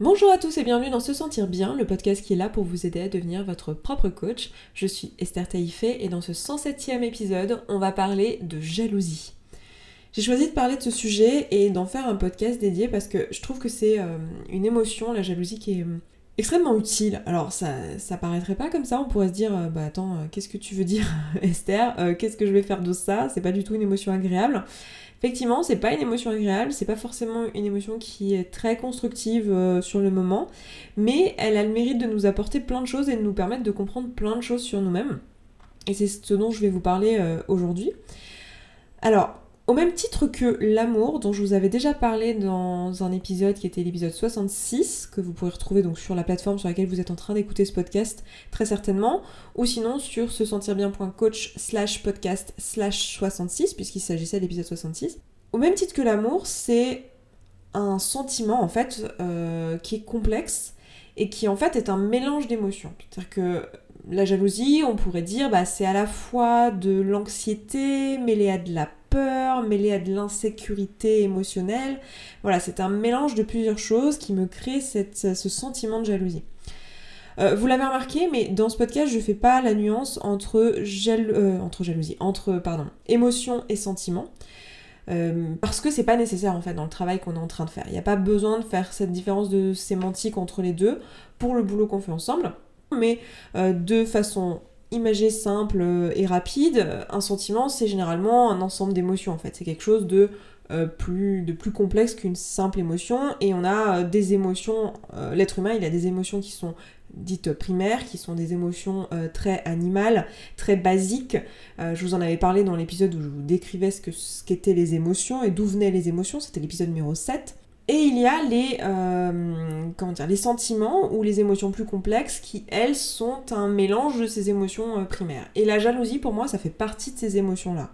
Bonjour à tous et bienvenue dans Se Sentir Bien, le podcast qui est là pour vous aider à devenir votre propre coach. Je suis Esther Taïfé et dans ce 107e épisode, on va parler de jalousie. J'ai choisi de parler de ce sujet et d'en faire un podcast dédié parce que je trouve que c'est euh, une émotion, la jalousie, qui est euh, extrêmement utile. Alors ça, ça paraîtrait pas comme ça, on pourrait se dire, euh, bah attends, qu'est-ce que tu veux dire Esther? Qu'est-ce que je vais faire de ça? C'est pas du tout une émotion agréable. Effectivement, c'est pas une émotion agréable, c'est pas forcément une émotion qui est très constructive euh, sur le moment, mais elle a le mérite de nous apporter plein de choses et de nous permettre de comprendre plein de choses sur nous-mêmes. Et c'est ce dont je vais vous parler euh, aujourd'hui. Alors, au même titre que l'amour, dont je vous avais déjà parlé dans un épisode qui était l'épisode 66, que vous pourrez retrouver donc sur la plateforme sur laquelle vous êtes en train d'écouter ce podcast, très certainement, ou sinon sur se sentir bien.coach slash podcast slash 66, puisqu'il s'agissait de l'épisode 66. Au même titre que l'amour, c'est un sentiment en fait euh, qui est complexe et qui en fait est un mélange d'émotions. C'est-à-dire que la jalousie, on pourrait dire, bah, c'est à la fois de l'anxiété mêlée à de la peur mêlée à de l'insécurité émotionnelle. Voilà, c'est un mélange de plusieurs choses qui me crée ce sentiment de jalousie. Euh, vous l'avez remarqué, mais dans ce podcast, je fais pas la nuance entre, euh, entre jalousie, entre émotion et sentiment. Euh, parce que c'est pas nécessaire en fait dans le travail qu'on est en train de faire. Il n'y a pas besoin de faire cette différence de sémantique entre les deux pour le boulot qu'on fait ensemble. Mais de façon imagé simple euh, et rapide, un sentiment c'est généralement un ensemble d'émotions en fait. C'est quelque chose de, euh, plus, de plus complexe qu'une simple émotion et on a euh, des émotions, l'être humain il a des émotions qui sont dites primaires, qui sont des émotions très animales, très basiques. je vous en avais parlé dans l'épisode où je vous décrivais ce qu'étaient les émotions et d'où venaient les émotions, c'était l'épisode numéro 7. Et il y a les, euh, les sentiments ou les émotions plus complexes qui, elles, sont un mélange de ces émotions euh, primaires. Et la jalousie, pour moi, ça fait partie de ces émotions-là.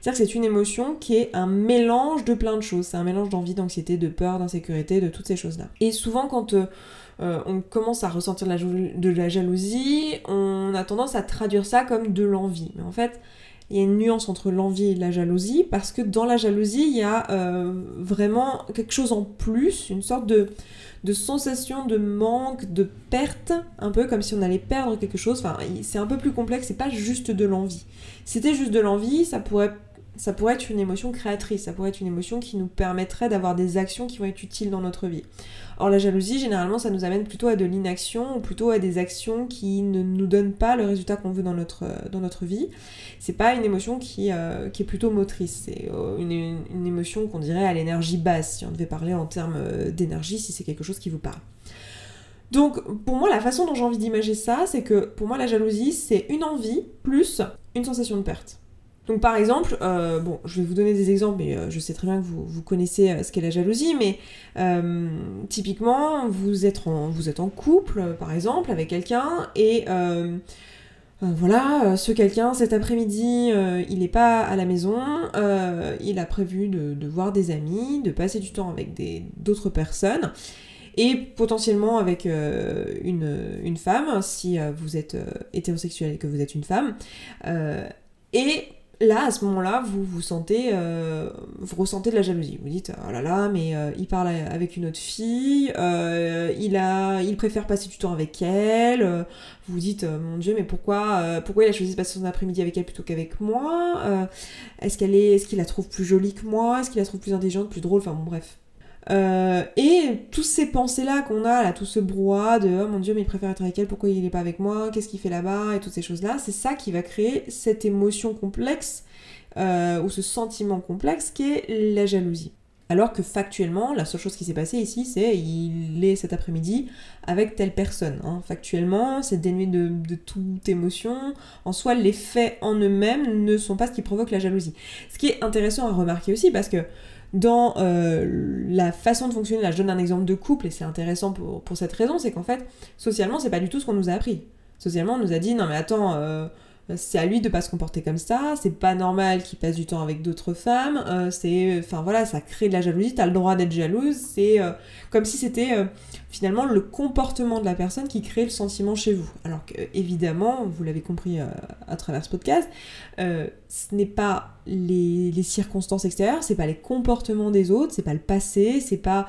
C'est-à-dire que c'est une émotion qui est un mélange de plein de choses. C'est un mélange d'envie, d'anxiété, de peur, d'insécurité, de toutes ces choses-là. Et souvent, quand euh, on commence à ressentir de la jalousie, on a tendance à traduire ça comme de l'envie. Mais en fait, il y a une nuance entre l'envie et la jalousie, parce que dans la jalousie, il y a euh, vraiment quelque chose en plus, une sorte de, de sensation de manque, de perte, un peu comme si on allait perdre quelque chose. C'est un peu plus complexe, c'est pas juste de l'envie. C'était juste de l'envie, ça pourrait ça pourrait être une émotion créatrice, ça pourrait être une émotion qui nous permettrait d'avoir des actions qui vont être utiles dans notre vie. Or la jalousie, généralement, ça nous amène plutôt à de l'inaction ou plutôt à des actions qui ne nous donnent pas le résultat qu'on veut dans notre, dans notre vie. C'est pas une émotion qui, euh, qui est plutôt motrice, c'est euh, une, une, émotion qu'on dirait à l'énergie basse, si on devait parler en termes euh, d'énergie, si c'est quelque chose qui vous parle. Donc pour moi, la façon dont j'ai envie d'imager ça, c'est que pour moi, la jalousie, c'est une envie plus une sensation de perte. Donc par exemple, euh, bon, je vais vous donner des exemples, mais euh, je sais très bien que vous, connaissez euh, ce qu'est la jalousie, mais typiquement, vous êtes, en, vous êtes en couple, par exemple, avec quelqu'un, et voilà, ce quelqu'un, cet après-midi, il n'est pas à la maison, il a prévu de, voir des amis, de passer du temps avec d'autres personnes, et potentiellement avec une, une, femme, si vous êtes hétérosexuel et que vous êtes une femme, et là, à ce moment-là, vous vous sentez, euh, vous ressentez de la jalousie. Vous dites, oh là là, mais euh, il parle avec une autre fille, euh, il a, il préfère passer du temps avec elle. vous vous dites, mon Dieu, mais pourquoi, pourquoi il a choisi de passer son après-midi avec elle plutôt qu'avec moi Est-ce qu'elle est, est-ce qu'il la trouve plus jolie que moi Est-ce qu'il la trouve plus intelligente, plus drôle Enfin bon, bref. Euh, et toutes ces pensées-là qu'on a, là, tout ce brouhaha de oh mon dieu, mais il préfère être avec elle, pourquoi il n'est pas avec moi, qu'est-ce qu'il fait là-bas, et toutes ces choses-là, c'est ça qui va créer cette émotion complexe euh, ou ce sentiment complexe qui est la jalousie. Alors que factuellement, la seule chose qui s'est passée ici, c'est il est cet après-midi avec telle personne. Hein. Factuellement, c'est dénué de, de, toute émotion. En soi, les faits en eux-mêmes ne sont pas ce qui provoque la jalousie. Ce qui est intéressant à remarquer aussi, parce que dans euh, la façon de fonctionner, là je donne un exemple de couple et c'est intéressant pour, cette raison, c'est qu'en fait, socialement, c'est pas du tout ce qu'on nous a appris. Socialement, on nous a dit non mais attends, euh, c'est à lui de pas se comporter comme ça, c'est pas normal qu'il passe du temps avec d'autres femmes, euh, c'est, enfin voilà, ça crée de la jalousie, t'as le droit d'être jalouse, c'est euh, comme si c'était euh, finalement le comportement de la personne qui crée le sentiment chez vous. Alors que évidemment, vous l'avez compris à travers ce podcast, ce n'est pas les, les, circonstances extérieures, c'est pas les comportements des autres, c'est pas le passé, c'est pas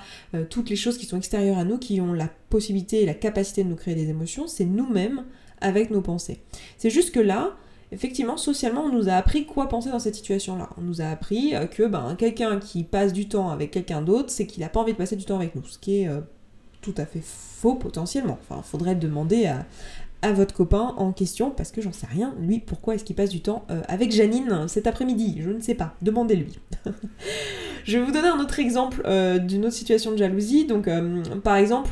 toutes les choses qui sont extérieures à nous qui ont la possibilité et la capacité de nous créer des émotions, c'est nous-mêmes avec nos pensées. C'est juste que là, effectivement, socialement, on nous a appris quoi penser dans cette situation-là. On nous a appris euh, que ben, quelqu'un qui passe du temps avec quelqu'un d'autre, c'est qu'il n'a pas envie de passer du temps avec nous. Ce qui est euh, tout à fait faux potentiellement. Enfin, faudrait demander à, votre copain en question, parce que j'en sais rien, lui, pourquoi est-ce qu'il passe du temps euh, avec Janine cet après-midi? Je ne sais pas, demandez-lui. je vais vous donner un autre exemple d'une autre situation de jalousie. Donc, par exemple,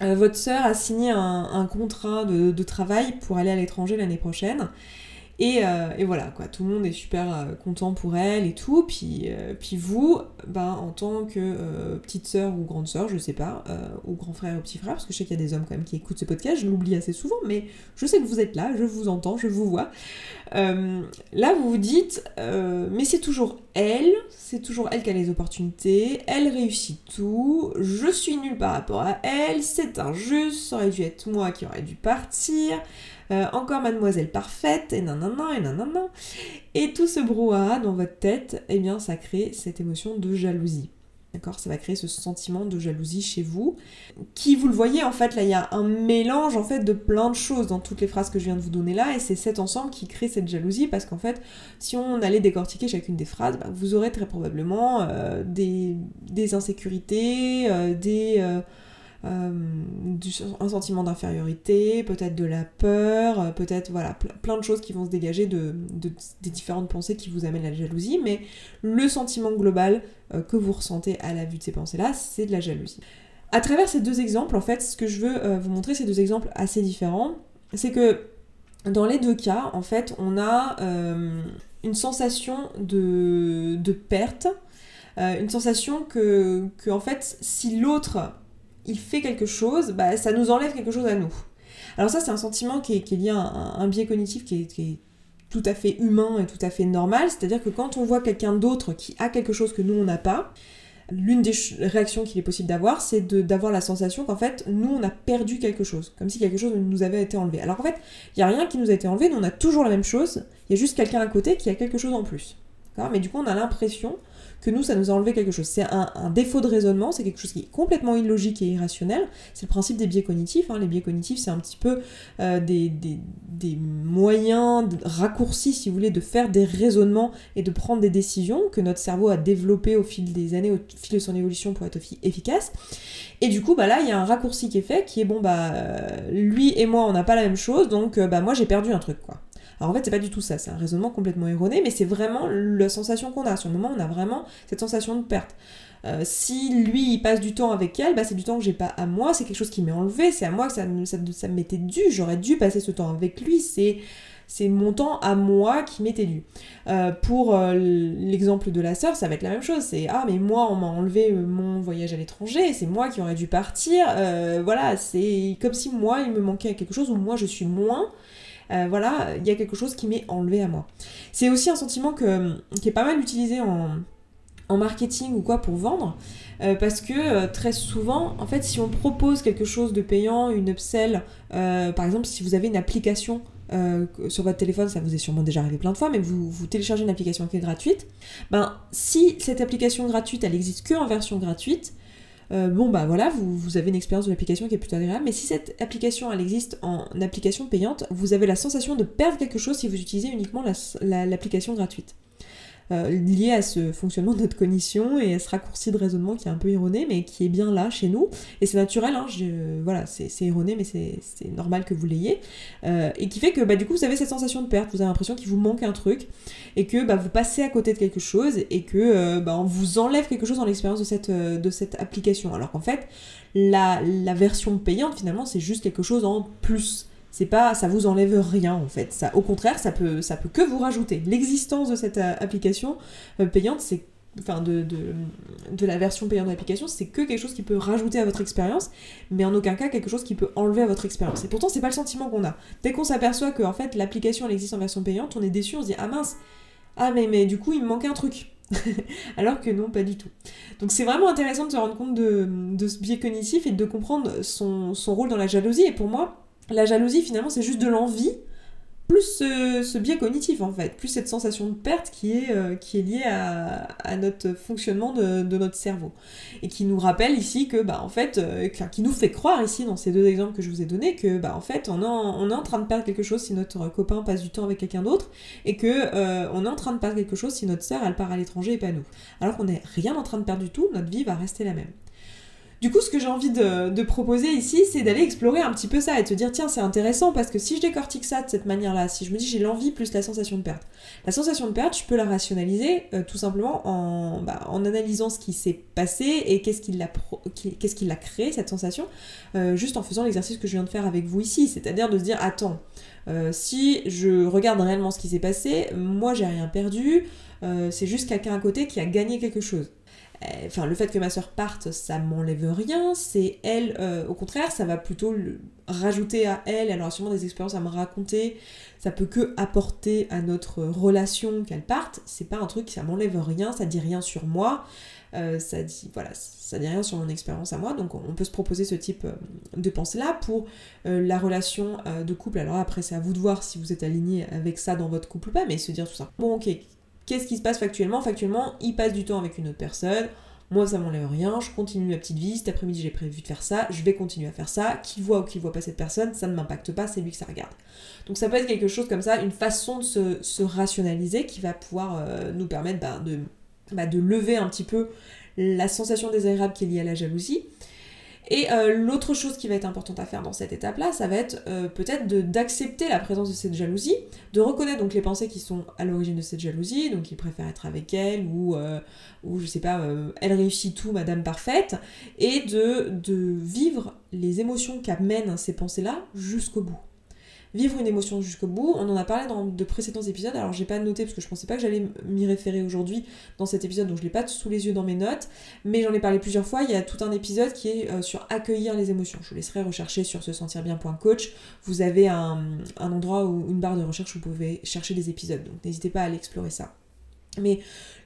votre sœur a signé un, contrat de, travail pour aller à l'étranger l'année prochaine. Euh, et, voilà, quoi, tout le monde est super euh, content pour elle et tout. Puis, puis vous, ben, en tant que petite sœur ou grande sœur, je sais pas, ou grand frère ou petit frère, parce que je sais qu'il y a des hommes quand même qui écoutent ce podcast, je l'oublie assez souvent, mais je sais que vous êtes là, je vous entends, je vous vois. là, vous vous dites, mais c'est toujours elle, c'est toujours elle qui a les opportunités, elle réussit tout, je suis nulle par rapport à elle, c'est injuste, ça aurait dû être moi qui aurais dû partir, euh, encore mademoiselle parfaite, et nanana, et nanana. Et tout ce brouhaha dans votre tête, eh bien ça crée cette émotion de jalousie. D'accord? Ça va créer ce sentiment de jalousie chez vous. Qui, vous le voyez, en fait, là, il y a un mélange, en fait, de plein de choses dans toutes les phrases que je viens de vous donner là, et c'est cet ensemble qui crée cette jalousie, parce qu'en fait, si on allait décortiquer chacune des phrases, bah, vous aurez très probablement euh, des, insécurités, euh, des... un sentiment d'infériorité, peut-être de la peur, peut-être voilà plein de choses qui vont se dégager de, des différentes pensées qui vous amènent à la jalousie, mais le sentiment global euh, que vous ressentez à la vue de ces pensées-là, c'est de la jalousie. À travers ces deux exemples, en fait, ce que je veux euh, vous montrer, ces deux exemples assez différents, c'est que dans les deux cas, en fait, on a euh, une sensation de, de perte, une sensation que, que, en fait, si l'autre, il fait quelque chose, bah, ça nous enlève quelque chose à nous. Alors ça, c'est un sentiment qui est, lié à un, biais cognitif qui est tout à fait humain et tout à fait normal, c'est-à-dire que quand on voit quelqu'un d'autre qui a quelque chose que nous on n'a pas, l'une des réactions qu'il est possible d'avoir, c'est d'avoir la sensation qu'en fait, nous, on a perdu quelque chose, comme si quelque chose nous avait été enlevé. Alors qu'en fait, il n'y a rien qui nous a été enlevé, nous, on a toujours la même chose, il y a juste quelqu'un à côté qui a quelque chose en plus. Mais du coup, on a l'impression que nous, ça nous a enlevé quelque chose. C'est un, défaut de raisonnement, c'est quelque chose qui est complètement illogique et irrationnel. C'est le principe des biais cognitifs. Hein. Les biais cognitifs, c'est un petit peu euh, des, moyens raccourcis, si vous voulez, de faire des raisonnements et de prendre des décisions que notre cerveau a développé au fil des années, au fil de son évolution pour être efficace. Et du coup, bah là, il y a un raccourci qui est fait, qui est bon, bah, euh, lui et moi, on n'a pas la même chose, donc euh, bah, moi, j'ai perdu un truc, quoi. Alors en fait, c'est pas du tout ça, c'est un raisonnement complètement erroné, mais c'est vraiment la sensation qu'on a. Sur le moment, on a vraiment cette sensation de perte. Euh, si lui il passe du temps avec elle, bah, c'est du temps que j'ai pas à moi, c'est quelque chose qui m'est enlevé, c'est à moi que ça, ça, ça m'était dû, j'aurais dû passer ce temps avec lui, c'est c'est mon temps à moi qui m'était dû. Euh, pour euh, l'exemple de la sœur, ça va être la même chose. C'est ah mais moi on m'a enlevé mon voyage à l'étranger, c'est moi qui aurais dû partir. voilà, c'est comme si moi il me manquait quelque chose ou moi je suis moins. Euh, voilà, il y a quelque chose qui m'est enlevé à moi. C'est aussi un sentiment qui est pas mal utilisé en, marketing ou quoi pour vendre. Euh, parce que euh, très souvent, en fait, si on propose quelque chose de payant, une upsell, par exemple, si vous avez une application sur votre téléphone, ça vous est sûrement déjà arrivé plein de fois, mais vous, vous téléchargez une application qui est gratuite, ben si cette application gratuite, elle existe que en version gratuite, euh, bon bah voilà, vous, avez une expérience de l'application qui est plutôt agréable, mais si cette application elle existe en application payante, vous avez la sensation de perdre quelque chose si vous utilisez uniquement l'application gratuite. Euh, lié à ce fonctionnement de notre cognition et à ce raccourci de raisonnement qui est un peu erroné, mais qui est bien là chez nous. Et c'est naturel, hein, voilà, c'est erroné, mais c'est normal que vous l'ayez. Euh, et qui fait que bah, du coup, vous avez cette sensation de perte, vous avez l'impression qu'il vous manque un truc, et que bah, vous passez à côté de quelque chose, et que euh, bah, on vous enlève quelque chose dans l'expérience de cette, de cette application. Alors qu'en fait, la, la version payante, finalement, c'est juste quelque chose en plus c'est pas ça vous enlève rien en fait ça au contraire ça peut ça peut que vous rajouter l'existence de cette euh, application euh, payante c'est enfin de, de, la version payante de l'application, c'est que quelque chose qui peut rajouter à votre expérience, mais en aucun cas quelque chose qui peut enlever à votre expérience. Et pourtant, c'est pas le sentiment qu'on a. Dès qu'on s'aperçoit que en fait l'application elle existe en version payante, on est déçu, on se dit ah mince, ah mais, mais du coup il me manquait un truc. Alors que non, pas du tout. Donc c'est vraiment intéressant de se rendre compte de, de, ce biais cognitif et de comprendre son, son rôle dans la jalousie. Et pour moi, la jalousie finalement c'est juste de l'envie plus ce, biais cognitif en fait, plus cette sensation de perte qui est, euh, qui est liée à, notre fonctionnement de, notre cerveau. Et qui nous rappelle ici que, bah en fait, euh, qui nous fait croire ici dans ces deux exemples que je vous ai donnés que, bah en fait, on, on est en train de perdre quelque chose si notre copain passe du temps avec quelqu'un d'autre et que euh, on est en train de perdre quelque chose si notre sœur elle part à l'étranger et pas nous. Alors qu'on n'est rien en train de perdre du tout, notre vie va rester la même. Du coup, ce que j'ai envie de, proposer ici, c'est d'aller explorer un petit peu ça et de se dire, tiens, c'est intéressant parce que si je décortique ça de cette manière-là, si je me dis j'ai l'envie plus la sensation de perte, la sensation de perte, je peux la rationaliser euh, tout simplement en, bah, en, analysant ce qui s'est passé et qu'est-ce qui l'a qu'est-ce qui l'a créé, cette sensation, euh, juste en faisant l'exercice que je viens de faire avec vous ici, c'est-à-dire de se dire, attends, euh, si je regarde réellement ce qui s'est passé, moi j'ai rien perdu, c'est juste quelqu'un à côté qui a gagné quelque chose. Euh, enfin le fait que ma soeur parte ça m'enlève rien. C'est elle euh, au contraire ça va plutôt rajouter à elle. Elle aura sûrement des expériences à me raconter. Ça peut que apporter à notre relation qu'elle parte. C'est pas un truc ça m'enlève rien ça dit rien sur moi. Euh, ça dit voilà ça dit rien sur mon expérience à moi. Donc on peut se proposer ce type de pensée là pour la relation de couple. Alors après c'est à vous de voir si vous êtes aligné avec ça dans votre couple ou pas mais se dire tout ça. Bon ok Qu'est-ce qui se passe factuellement? Factuellement, il passe du temps avec une autre personne. Moi, ça m'enlève rien, je continue ma petite vie. Cet après-midi, j'ai prévu de faire ça, je vais continuer à faire ça. Qui voit ou qui voit pas cette personne, ça ne m'impacte pas, c'est lui que ça regarde. Donc, ça peut être quelque chose comme ça, une façon de se, rationaliser qui va pouvoir euh, nous permettre bah, de, bah, de lever un petit peu la sensation désagréable qui est liée à la jalousie et euh, l'autre chose qui va être importante à faire dans cette étape-là, ça va être euh, peut-être d'accepter la présence de cette jalousie, de reconnaître donc les pensées qui sont à l'origine de cette jalousie, donc il préfère être avec elle, ou, euh, ou je sais pas, elle réussit tout, Madame Parfaite, et de, de vivre les émotions qu'amènent ces pensées-là jusqu'au bout vivre une émotion jusqu'au bout. On en a parlé dans de précédents épisodes, alors j'ai pas noté parce que je pensais pas que j'allais m'y référer aujourd'hui dans cet épisode, donc je l'ai pas sous les yeux dans mes notes, mais j'en ai parlé plusieurs fois. Il y a tout un épisode qui est euh, sur accueillir les émotions. Je vous laisserai rechercher sur se sentir bien.coach. Vous avez un, un endroit ou une barre de recherche où vous pouvez chercher des épisodes, donc n'hésitez pas à aller explorer ça. Mais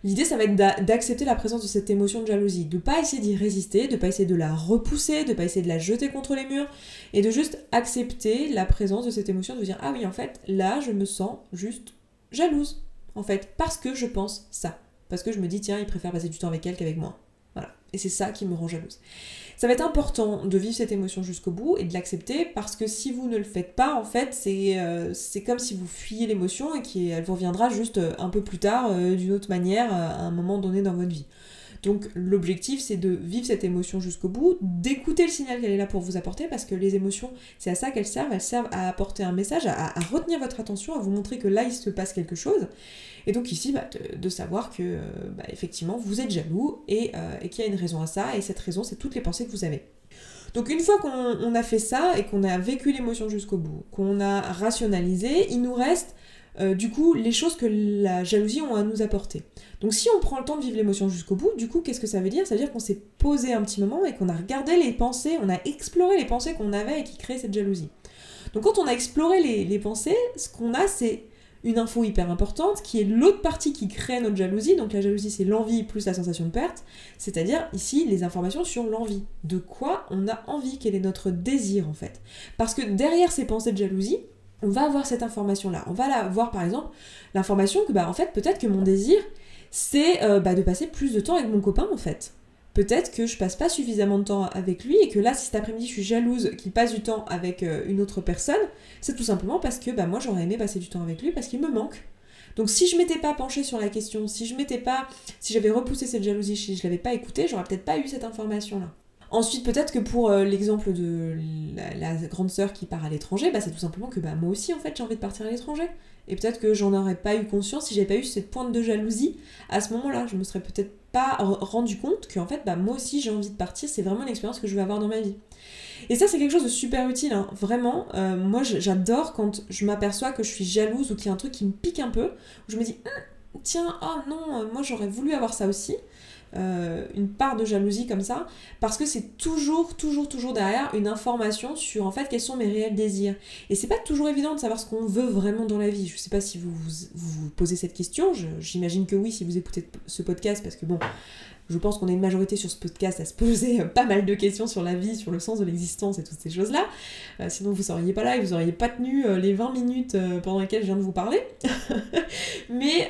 l'idée, ça va être d'accepter la présence de cette émotion de jalousie, de pas essayer d'y résister, de pas essayer de la repousser, de pas essayer de la jeter contre les murs, et de juste accepter la présence de cette émotion, de dire ah oui en fait là je me sens juste jalouse en fait parce que je pense ça, parce que je me dis tiens il préfère passer du temps avec elle qu'avec moi, voilà, et c'est ça qui me rend jalouse. Ça va être important de vivre cette émotion jusqu'au bout et de l'accepter parce que si vous ne le faites pas, en fait, c'est euh, comme si vous fuyez l'émotion et qu'elle vous reviendra juste euh, un peu plus tard, euh, d'une autre manière, à un moment donné dans votre vie. Donc l'objectif c'est de vivre cette émotion jusqu'au bout, d'écouter le signal qu'elle est là pour vous apporter parce que les émotions c'est à ça qu'elles servent, elles servent à apporter un message, à, retenir votre attention, à vous montrer que là il se passe quelque chose. Et donc ici bah, de, savoir que euh, bah, effectivement vous êtes jaloux euh, et, qu'il y a une raison à ça et cette raison c'est toutes les pensées que vous avez. Donc une fois qu'on a fait ça et qu'on a vécu l'émotion jusqu'au bout, qu'on a rationalisé, il nous reste euh, du coup les choses que la jalousie ont à nous apporter. Donc si on prend le temps de vivre l'émotion jusqu'au bout, du coup qu'est-ce que ça veut dire? Ça veut dire qu'on s'est posé un petit moment et qu'on a regardé les pensées, on a exploré les pensées qu'on avait et qui créaient cette jalousie. Donc quand on a exploré les, pensées, ce qu'on a c'est une info hyper importante qui est l'autre partie qui crée notre jalousie. Donc la jalousie c'est l'envie plus la sensation de perte, c'est-à-dire ici les informations sur l'envie. De quoi on a envie, quel est notre désir en fait? Parce que derrière ces pensées de jalousie, on va avoir cette information-là. On va avoir par exemple l'information que bah en peut-être que mon désir c'est euh, bah, de passer plus de temps avec mon copain en fait. Peut-être que je passe pas suffisamment de temps avec lui et que là si cet après-midi je suis jalouse qu'il passe du temps avec euh, une autre personne, c'est tout simplement parce que bah moi j'aurais aimé passer du temps avec lui parce qu'il me manque. Donc si je m'étais pas penchée sur la question, si je m'étais pas si j'avais repoussé cette jalousie, si je l'avais pas écoutée, j'aurais peut-être pas eu cette information là. Ensuite, peut-être que pour euh, l'exemple de la, grande sœur qui part à l'étranger, bah, c'est tout simplement que bah, moi aussi, en fait, j'ai envie de partir à l'étranger. Et peut-être que j'en aurais pas eu conscience si j'avais pas eu cette pointe de jalousie à ce moment-là. Je me serais peut-être pas rendu compte qu'en fait, bah, moi aussi, j'ai envie de partir. C'est vraiment une expérience que je veux avoir dans ma vie. Et ça, c'est quelque chose de super utile, hein. vraiment. Euh, moi, j'adore quand je m'aperçois que je suis jalouse ou qu'il y a un truc qui me pique un peu, où je me dis, hum, tiens, oh non, moi j'aurais voulu avoir ça aussi. Euh, une part de jalousie comme ça, parce que c'est toujours, toujours, toujours derrière une information sur en fait quels sont mes réels désirs. Et c'est pas toujours évident de savoir ce qu'on veut vraiment dans la vie. Je sais pas si vous vous, vous posez cette question, j'imagine que oui si vous écoutez ce podcast, parce que bon, je pense qu'on est une majorité sur ce podcast à se poser euh, pas mal de questions sur la vie, sur le sens de l'existence et toutes ces choses-là. Euh, sinon, vous seriez pas là et vous auriez pas tenu euh, les 20 minutes pendant lesquelles je viens de vous parler. Mais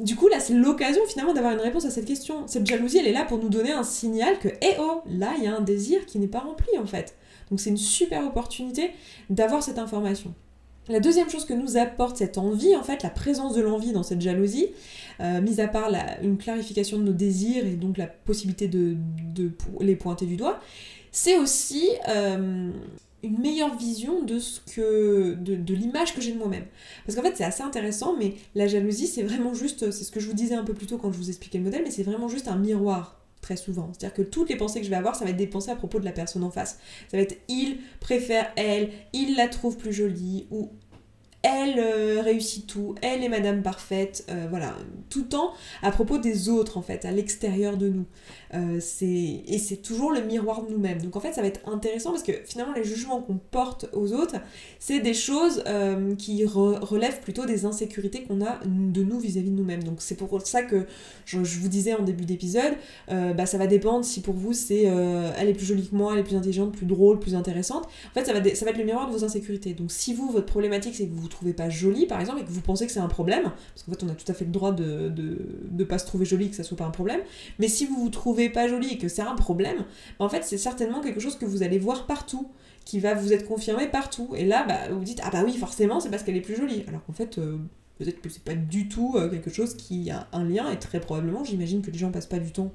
du coup, là, c'est l'occasion finalement d'avoir une réponse à cette question. Cette jalousie, elle est là pour nous donner un signal que, eh oh, là, il y a un désir qui n'est pas rempli en fait. Donc c'est une super opportunité d'avoir cette information. La deuxième chose que nous apporte cette envie, en fait, la présence de l'envie dans cette jalousie, euh, mis à part une clarification de nos désirs et donc la possibilité de, les pointer du doigt, c'est aussi euh, une meilleure vision de ce que de, l'image que j'ai de moi-même. Parce qu'en fait, c'est assez intéressant, mais la jalousie, c'est vraiment juste, c'est ce que je vous disais un peu plus tôt quand je vous expliquais le modèle, mais c'est vraiment juste un miroir très souvent. C'est-à-dire que toutes les pensées que je vais avoir, ça va être des pensées à propos de la personne en face. Ça va être il préfère elle, il la trouve plus jolie, ou elle euh, réussit tout, elle est Madame Parfaite, euh, voilà, tout le temps à propos des autres en fait, à l'extérieur de nous. Euh, et c'est toujours le miroir de nous-mêmes. Donc en fait, ça va être intéressant parce que finalement, les jugements qu'on porte aux autres, c'est des choses qui relèvent plutôt des insécurités qu'on a de nous vis-à-vis de nous-mêmes. Donc c'est pour ça que je, vous disais en début d'épisode, bah, ça va dépendre si pour vous c'est elle est plus jolie que moi, elle est plus intelligente, plus drôle, plus intéressante. En fait, ça va, ça va être le miroir de vos insécurités. Donc si vous, votre problématique, c'est que vous trouvez pas jolie, par exemple, et que vous pensez que c'est un problème, parce qu'en fait, on a tout à fait le droit de, de, pas se trouver jolie, que ça soit pas un problème, mais si vous vous trouvez pas jolie et que c'est un problème, en fait, c'est certainement quelque chose que vous allez voir partout, qui va vous être confirmé partout. Et là, bah, vous dites, ah bah oui, forcément, c'est parce qu'elle est plus jolie. Alors qu'en fait, euh, peut-être que c'est pas du tout euh, quelque chose qui a un lien, et très probablement, j'imagine que les gens passent pas du temps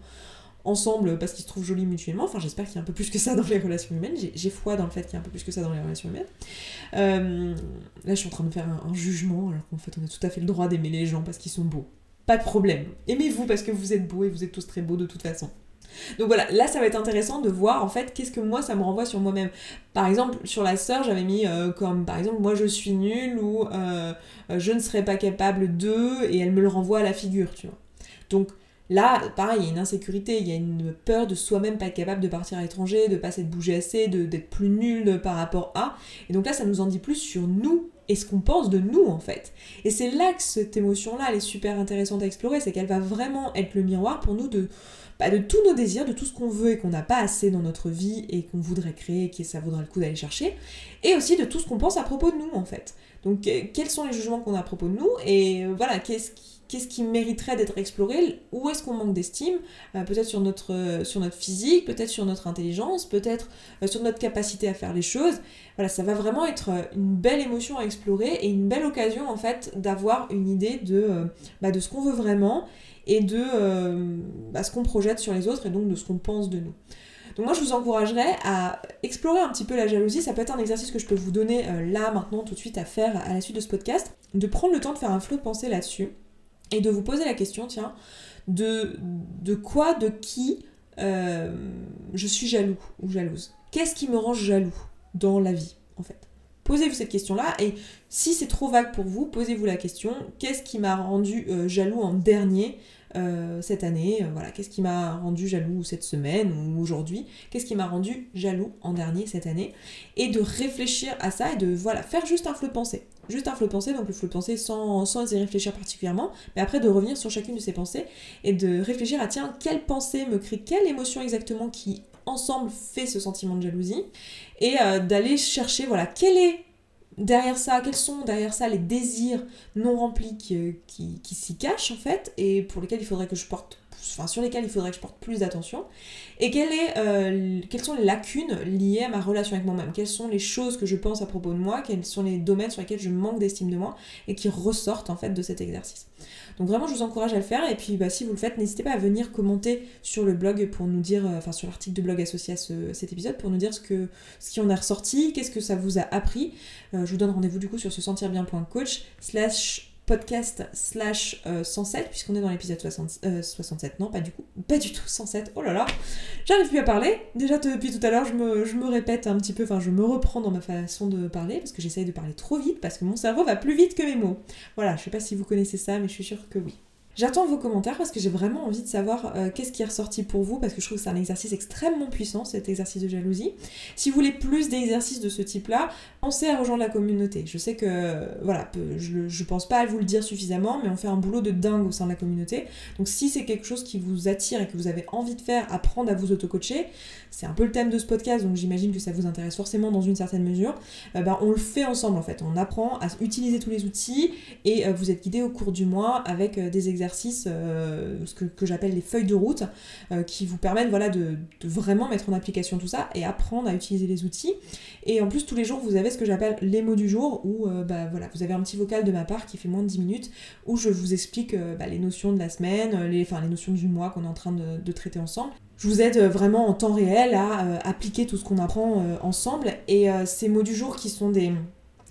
ensemble parce qu'ils se trouvent jolis mutuellement. Enfin, j'espère qu'il y a un peu plus que ça dans les relations humaines. J'ai foi dans le fait qu'il y a un peu plus que ça dans les relations humaines. Euh, là, je suis en train de faire un, jugement, alors qu'en fait, on a tout à fait le droit d'aimer les gens parce qu'ils sont beaux. Pas de problème. Aimez-vous parce que vous êtes beaux et vous êtes tous très beaux de toute façon. Donc voilà, là ça va être intéressant de voir en fait qu'est-ce que moi ça me renvoie sur moi-même. Par exemple, sur la sœur, j'avais mis euh, comme par exemple moi je suis nulle ou euh, je ne serais pas capable de et elle me le renvoie à la figure, tu vois. Donc Là, pareil, il y a une insécurité, il y a une peur de soi-même pas être capable de partir à l'étranger, de pas s'être bougé assez, d'être plus nul par rapport à. Et donc là, ça nous en dit plus sur nous et ce qu'on pense de nous en fait. Et c'est là que cette émotion-là, elle est super intéressante à explorer, c'est qu'elle va vraiment être le miroir pour nous de, bah, de tous nos désirs, de tout ce qu'on veut et qu'on n'a pas assez dans notre vie et qu'on voudrait créer et que ça vaudra le coup d'aller chercher, et aussi de tout ce qu'on pense à propos de nous en fait. Donc quels sont les jugements qu'on a à propos de nous et euh, voilà, qu'est-ce qui qu'est-ce qui mériterait d'être exploré, où est-ce qu'on manque d'estime, euh, peut-être sur notre, euh, sur notre physique, peut-être sur notre intelligence, peut-être euh, sur notre capacité à faire les choses. Voilà, ça va vraiment être une belle émotion à explorer et une belle occasion en fait d'avoir une idée de, bah, de ce qu'on veut vraiment et de bah, ce qu'on projette sur les autres et donc de ce qu'on pense de nous. Donc moi je vous encouragerais à explorer un petit peu la jalousie, ça peut être un exercice que je peux vous donner là maintenant tout de suite à faire à la suite de ce podcast, de prendre le temps de faire un flot de pensée là-dessus et de vous poser la question, tiens, de, de quoi, de qui euh, je suis jaloux ou jalouse? Qu'est-ce qui me rend jaloux dans la vie, en fait? Posez-vous cette question-là et si c'est trop vague pour vous, posez-vous la question qu'est-ce qui m'a rendu euh, jaloux en dernier euh, cette année? Voilà, qu'est-ce qui m'a rendu jaloux cette semaine ou aujourd'hui? Qu'est-ce qui m'a rendu jaloux en dernier cette année? Et de réfléchir à ça et de voilà faire juste un flot de pensée juste un flot de pensée, donc le flot de pensée sans, sans y réfléchir particulièrement, mais après de revenir sur chacune de ces pensées et de réfléchir à tiens, quelle pensée me crée quelle émotion exactement qui ensemble fait ce sentiment de jalousie, et euh, d'aller chercher, voilà, quel est derrière ça, quels sont derrière ça les désirs non remplis qui, qui, qui s'y cachent en fait, et pour lesquels il faudrait que je porte sur lesquels il faudrait que je porte plus d'attention et euh, quelles sont les lacunes liées à ma relation avec moi-même, quelles sont les choses que je pense à propos de moi, quels sont les domaines sur lesquels je manque d'estime de moi et qui ressortent en fait de cet exercice? Donc vraiment je vous encourage à le faire et puis bah, si vous le faites n'hésitez pas à venir commenter sur le blog pour nous dire, euh, enfin sur l'article de blog associé à cet épisode pour nous dire ce, que, ce qui en est ressorti, qu'est-ce que ça vous a appris. Euh, je vous donne rendez-vous du coup sur se sentir bien.coach slash podcast slash 107 euh, puisqu'on est dans l'épisode 67 non pas du coup pas du tout 107 oh là là. J'arrive plus à parler. Déjà depuis tout à l'heure je me, je me répète un petit peu enfin je me reprends dans ma façon de parler parce que j'essaye de parler trop vite parce que mon cerveau va plus vite que mes mots. Voilà je sais pas si vous connaissez ça mais je suis sûre que oui J'attends vos commentaires parce que j'ai vraiment envie de savoir euh, qu'est-ce qui est ressorti pour vous parce que je trouve que c'est un exercice extrêmement puissant cet exercice de jalousie. Si vous voulez plus d'exercices de ce type-là, pensez à rejoindre la communauté. Je sais que voilà, je, je pense pas à vous le dire suffisamment, mais on fait un boulot de dingue au sein de la communauté. Donc si c'est quelque chose qui vous attire et que vous avez envie de faire, apprendre à vous auto-coacher, c'est un peu le thème de ce podcast, donc j'imagine que ça vous intéresse forcément dans une certaine mesure. Euh, ben, on le fait ensemble en fait. On apprend à utiliser tous les outils et euh, vous êtes guidé au cours du mois avec des exercices euh, ce que, j'appelle les feuilles de route, euh, qui vous permettent voilà, de, vraiment mettre en application tout ça et apprendre à utiliser les outils. Et en plus, tous les jours, vous avez ce que j'appelle les mots du jour, où euh, bah, voilà, vous avez un petit vocal de ma part qui fait moins de 10 minutes, où je vous explique bah, les notions de la semaine, les, enfin, les notions du mois qu'on est en train de, traiter ensemble je vous aide vraiment en temps réel à appliquer tout ce qu'on apprend ensemble. Et ces mots du jour qui sont des,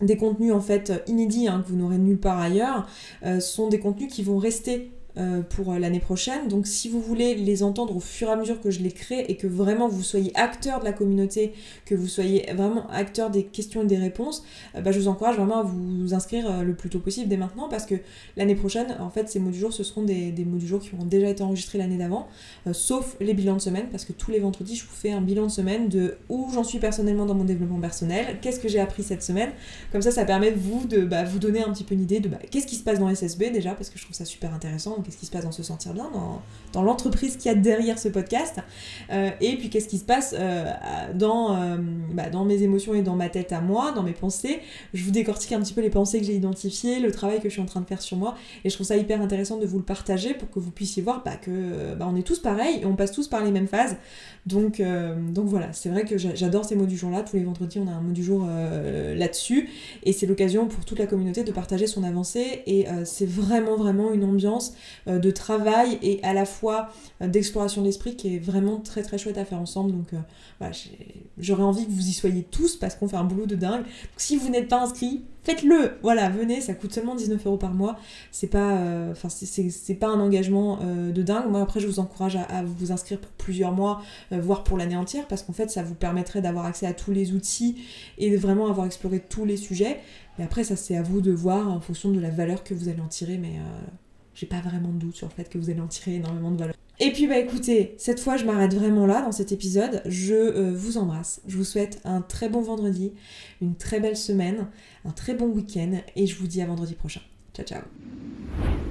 des contenus en fait inédits hein, que vous n'aurez nulle part ailleurs, sont des contenus qui vont rester euh, pour euh, l'année prochaine. Donc si vous voulez les entendre au fur et à mesure que je les crée et que vraiment vous soyez acteur de la communauté, que vous soyez vraiment acteur des questions et des réponses, euh, bah, je vous encourage vraiment à vous inscrire le plus tôt possible dès maintenant parce que l'année prochaine, en fait, ces mots du jour, ce seront des, mots du jour qui auront déjà été enregistrés l'année d'avant, sauf les bilans de semaine parce que tous les vendredis, je vous fais un bilan de semaine de où j'en suis personnellement dans mon développement personnel, qu'est-ce que j'ai appris cette semaine. Comme ça, ça permet vous de bah, vous donner un petit peu une idée de bah, qu'est-ce qui se passe dans SSB déjà parce que je trouve ça super intéressant qu'est-ce qui se passe dans se sentir bien, dans, dans l'entreprise qu'il y a derrière ce podcast, euh, et puis qu'est-ce qui se passe euh, dans, euh, bah, dans mes émotions et dans ma tête à moi, dans mes pensées. Je vous décortique un petit peu les pensées que j'ai identifiées, le travail que je suis en train de faire sur moi, et je trouve ça hyper intéressant de vous le partager pour que vous puissiez voir bah, que bah, on est tous pareils et on passe tous par les mêmes phases. Donc, donc voilà, c'est vrai que j'adore ces mots du jour là. Tous les vendredis, on a un mot du jour là-dessus, et c'est l'occasion pour toute la communauté de partager son avancée, et c'est vraiment vraiment une ambiance de travail et à la fois euh, d'exploration d'esprit qui est vraiment très très chouette à faire ensemble. Donc euh, j'aurais envie que vous y soyez tous parce qu'on fait un boulot de dingue. si vous n'êtes pas inscrit, faites-le Voilà, venez, ça coûte seulement 19 euros par mois. C'est pas, euh, pas un engagement de dingue. Moi après je vous encourage à, vous inscrire pour plusieurs mois, voire pour l'année entière, parce qu'en fait ça vous permettrait d'avoir accès à tous les outils et de vraiment avoir exploré tous les sujets. Mais après ça c'est à vous de voir en fonction de la valeur que vous allez en tirer, mais j'ai pas vraiment de doute sur le fait que vous allez en tirer énormément de valeur. Et puis bah écoutez, cette fois je m'arrête vraiment là dans cet épisode. Je euh, vous embrasse. Je vous souhaite un très bon vendredi, une très belle semaine, un très bon week-end et je vous dis à vendredi prochain. Ciao ciao